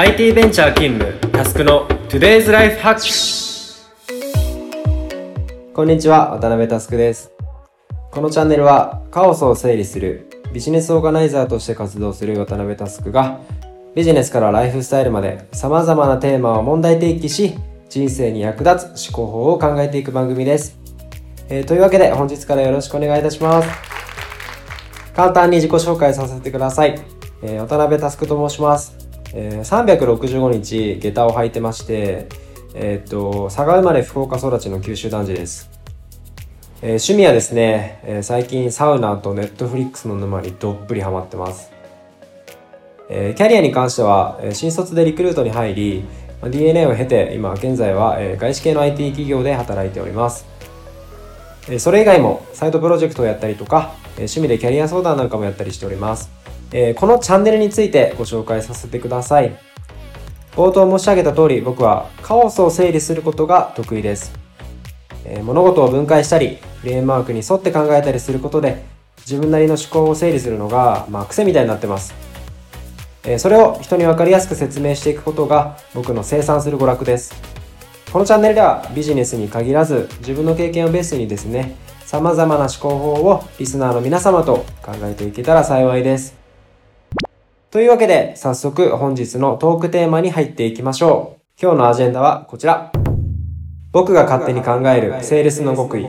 IT ベンチャー勤務タスクの Today's Life Hack こんにちは渡辺タスクです。このチャンネルはカオスを整理するビジネスオーガナイザーとして活動する渡辺タスクがビジネスからライフスタイルまで様々なテーマを問題提起し人生に役立つ思考法を考えていく番組です、えー、というわけで本日からよろしくお願いいたします。簡単に自己紹介させてください、えー、渡辺タスクと申します、えー、365日下駄を履いてましてえっ、と佐賀生まれ福岡育ちの九州男児ですえー、趣味はですね、えー、最近サウナとネットフリックスの沼にどっぷりハマってます。えー、キャリアに関しては、え新卒でリクルートに入り、ま DNA を経て今現在は、え外資系の IT 企業で働いております。えそれ以外もサイトプロジェクトをやったりとか、え趣味でキャリア相談なんかもやったりしております。えこのチャンネルについてご紹介させてください。冒頭申し上げた通り僕はカオスを整理することが得意です。え物事を分解したりフレームワークに沿って考えたりすることで自分なりの思考を整理するのが、まあ、癖みたいになってます、えー、それを人に分かりやすく説明していくことが僕の生産する娯楽ですこのチャンネルではビジネスに限らず自分の経験をベースにですね様々な思考法をリスナーの皆様と考えていけたら幸いですというわけで早速本日のトークテーマに入っていきましょう今日のアジェンダはこちら僕が勝手に考えるセールスの極意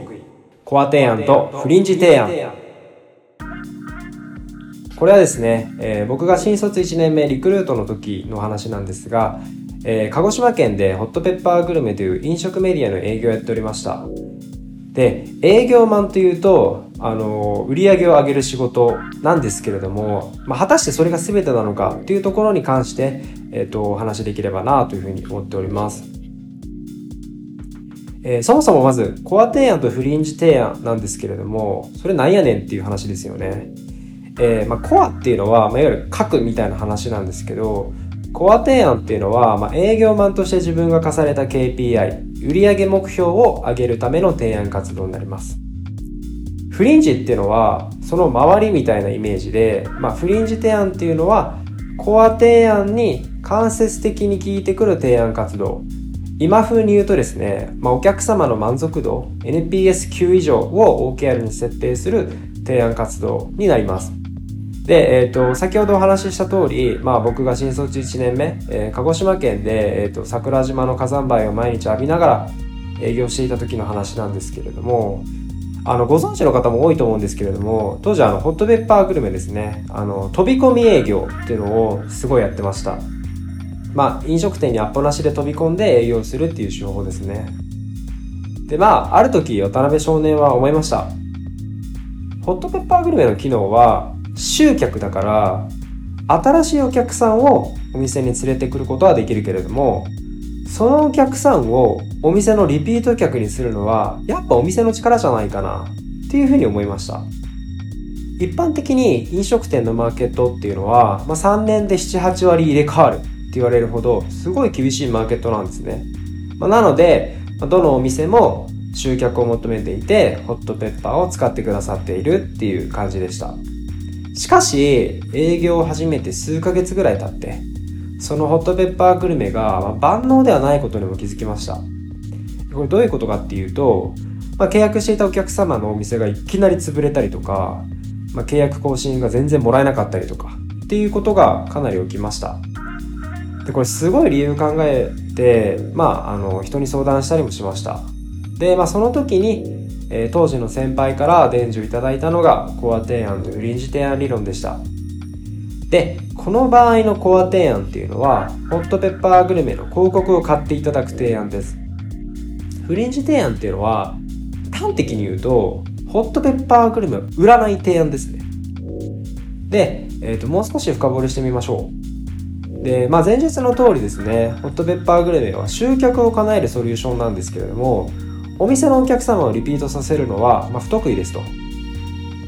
コア提案とフリンジ提案。これはですね、えー、僕が新卒1年目リクルートの時の話なんですが、えー、鹿児島県でホットペッパーグルメという飲食メディアの営業をやっておりました。で、営業マンというと、あの、売り上げを上げる仕事なんですけれども、まあ、果たしてそれが全てなのかというところに関して、えっ、ー、と、お話しできればなというふうに思っております。えー、そもそもまずコア提案とフリンジ提案なんですけれどもそれなんやねんっていう話ですよね。えーまあ、コアっていうのは、まあ、いわゆる核みたいな話なんですけどコア提案っていうのは、まあ、営業マンとして自分が課された KPI 売上目標を上げるための提案活動になります。フリンジっていうのはその周りみたいなイメージで、まあ、フリンジ提案っていうのはコア提案に間接的に聞いてくる提案活動今風に言うとですね、まあ、お客様の満足度 NPS9 以上を OKR に設定する提案活動になります。で、え、ー、と、先ほどお話しした通り、まあ僕が新卒1年目、えー、鹿児島県で、え、ー、と、桜島の火山灰を毎日浴びながら営業していた時の話なんですけれども、あの、ご存知の方も多いと思うんですけれども、当時あの、ホットペッパーグルメですね、あの、飛び込み営業っていうのをすごいやってました。まあ、飲食店にアポなしで飛び込んで営業するっていう手法ですね。で、まあ、ある時、渡辺少年は思いました。ホットペッパーグルメの機能は、集客だから、新しいお客さんをお店に連れてくることはできるけれども、そのお客さんをお店のリピート客にするのは、やっぱお店の力じゃないかな、っていうふうに思いました。一般的に飲食店のマーケットっていうのは、まあ、3年で7、8割入れ替わるって言われるほどすごい厳しいマーケットなんですね。まあ、なので、どのお店も集客を求めていて、ホットペッパーを使ってくださっているっていう感じでした。しかし、営業を始めて数ヶ月ぐらい経って、そのホットペッパーグルメが万能ではないことにも気づきました。これどういうことかっていうと、まあ、契約していたお客様のお店がいきなり潰れたりとか、まあ、契約更新が全然もらえなかったりとかっていうことがかなり起きました。でこれすごい理由考えて、まあ、あの人に相談したりもしました。で、まあ、その時に、えー、当時の先輩から伝授いただいたのがコア提案という臨時提案理論でした。でこの場合のコア提案っていうのはホットペッパーグルメの広告を買っていただく提案です。フリンジ提案っていうのは端的に言うとホットペッパーグルメを売らない提案ですねで、えーともう少し深掘りしてみましょうで、まあ、前日の通りですね、ホットペッパーグルメは集客を叶えるソリューションなんですけれども、お店のお客様をリピートさせるのは、まあ、不得意ですと。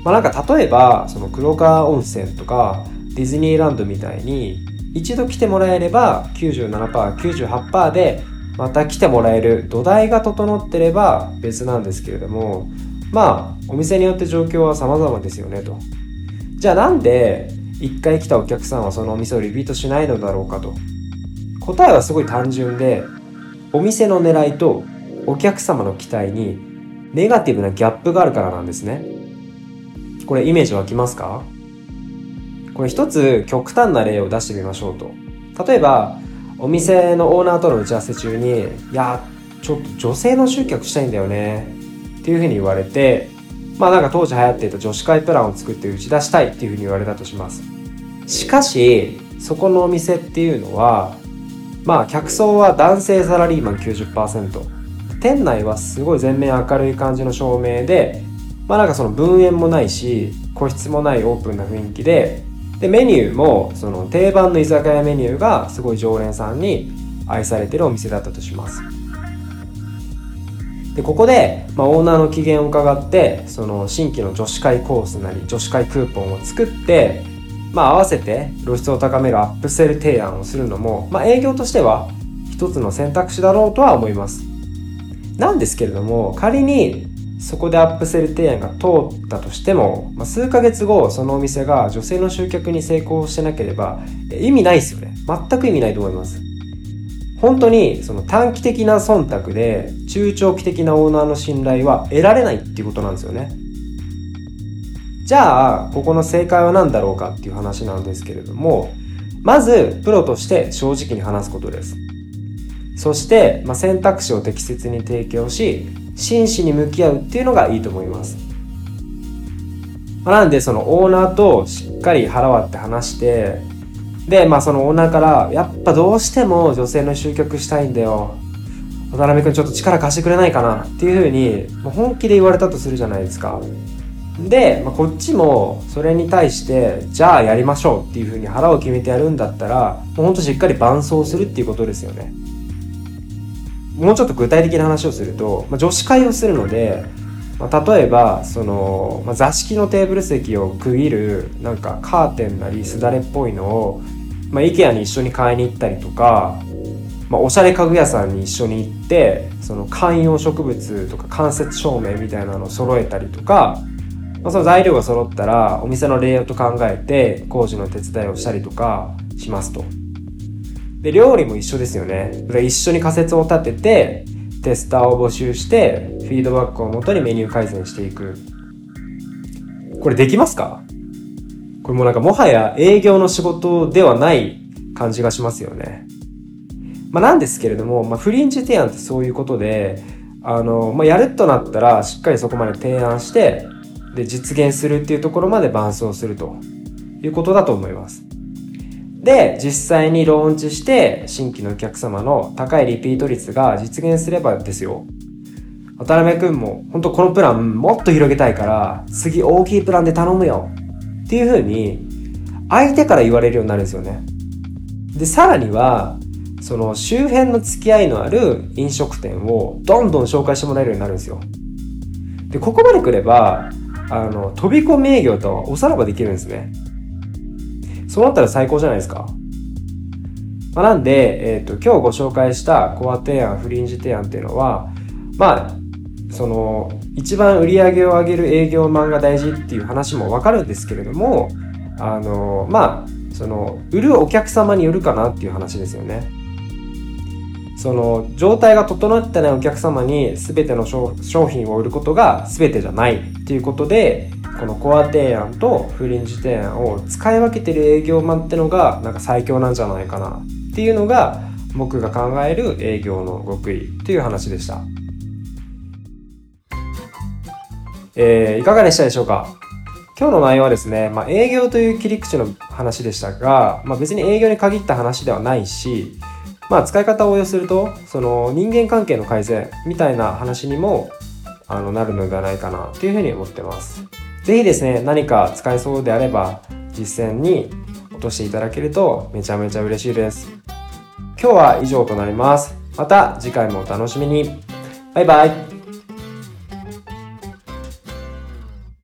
まあ、なんか例えば、その黒川温泉とかディズニーランドみたいに、一度来てもらえれば97%、98%でまた来てもらえる土台が整ってれば別なんですけれども、まあ、お店によって状況は様々ですよねと。じゃあなんで1回来たお客さんはそのお店をリピートしないのだろうかと。答えはすごい単純でお店の狙いとお客様の期待にネガティブなギャップがあるからなんですね。これイメージ湧きますか？これ一つ極端な例を出してみましょうと。例えばお店のオーナーとの打ち合わせ中に「いやちょっと女性の集客したいんだよね」っていうふうに言われてまあなんか当時流行っていた女子会プランを作って打ち出したいっていうふうに言われたとします。しかしそこのお店っていうのはまあ客層は男性サラリーマン90%店内はすごい全面明るい感じの照明でまあなんかその分煙もないし個室もないオープンな雰囲気ででメニューもその定番の居酒屋メニューがすごい常連さんに愛されてるお店だったとします。でここで、まあ、オーナーの機嫌を伺ってその新規の女子会コースなり女子会クーポンを作ってまあ合わせて露出を高めるアップセル提案をするのも、まあ、営業としては一つの選択肢だろうとは思います。なんですけれども仮にそこでアップセル提案が通ったとしても、まあ、数ヶ月後そのお店が女性の集客に成功してなければ意味ないですよね。全く意味ないと思います。本当にその短期的な忖度で中長期的なオーナーの信頼は得られないっていうことなんですよね。じゃあここの正解は何だろうかっていう話なんですけれどもまずプロとして正直に話すことです。そして、まあ、選択肢を適切に提供し真摯に向き合うっていうのがいいと思います。ま、なんでそのオーナーとしっかり腹割って話してでまあそのオーナーからやっぱどうしても女性の集客したいんだよ。渡辺君ちょっと力貸してくれないかな。っていうふうに本気で言われたとするじゃないですか。で、まあ、こっちもそれに対してじゃあやりましょうっていうふうに腹を決めてやるんだったらもうほんとしっかり伴走するっていうことですよね。もうちょっと具体的な話をすると、まあ、女子会をするので、まあ、例えばその、まあ、座敷のテーブル席を区切るなんかカーテンなりすだれっぽいのを、まあ、IKEA に一緒に買いに行ったりとか、まあ、おしゃれ家具屋さんに一緒に行ってその観葉植物とか間接照明みたいなのを揃えたりとか、まあ、その材料が揃ったらお店のレイアウト考えて工事の手伝いをしたりとかしますと。で、料理も一緒ですよね。一緒に仮説を立てて、テスターを募集して、フィードバックをもとにメニュー改善していく。これできますか？これもなんかもはや営業の仕事ではない感じがしますよね。まあなんですけれども、まあフリンジ提案ってそういうことで、あの、まあやるとなったらしっかりそこまで提案して、で実現するっていうところまで伴走するということだと思います。で、実際にローンチして、新規のお客様の高いリピート率が実現すればですよ。渡辺くんも、本当このプランもっと広げたいから、次大きいプランで頼むよ。っていう風に、相手から言われるようになるんですよね。で、さらには、その周辺の付き合いのある飲食店をどんどん紹介してもらえるようになるんですよ。で、ここまで来れば、あの、飛び込み営業とおさらばできるんですね。そうなったら最高じゃないですか。まあ、なんで、えっ、ー、と、今日ご紹介したコア提案、フリンジ提案っていうのは、まあ、その、一番売り上げを上げる営業マンが大事っていう話もわかるんですけれども、あの、まあ、その、売るお客様によるかなっていう話ですよね。その、状態が整ってないお客様に全ての商品を売ることが全てじゃないっていうことで、このコア提案とフリンジ提案を使い分けてる営業マンってのがなんか最強なんじゃないかなっていうのが僕が考える営業の極意という話でした。えー、いかがでしたでしょうか？今日の内容はですね、まあ、営業という切り口の話でしたが、まあ、別に営業に限った話ではないし、まあ、使い方を応用するとその人間関係の改善みたいな話にもあのなるのではないかなというふうに思ってます。ぜひですね、何か使えそうであれば、実践に落としていただけるとめちゃめちゃ嬉しいです。今日は以上となります。また次回もお楽しみに。バイバイ。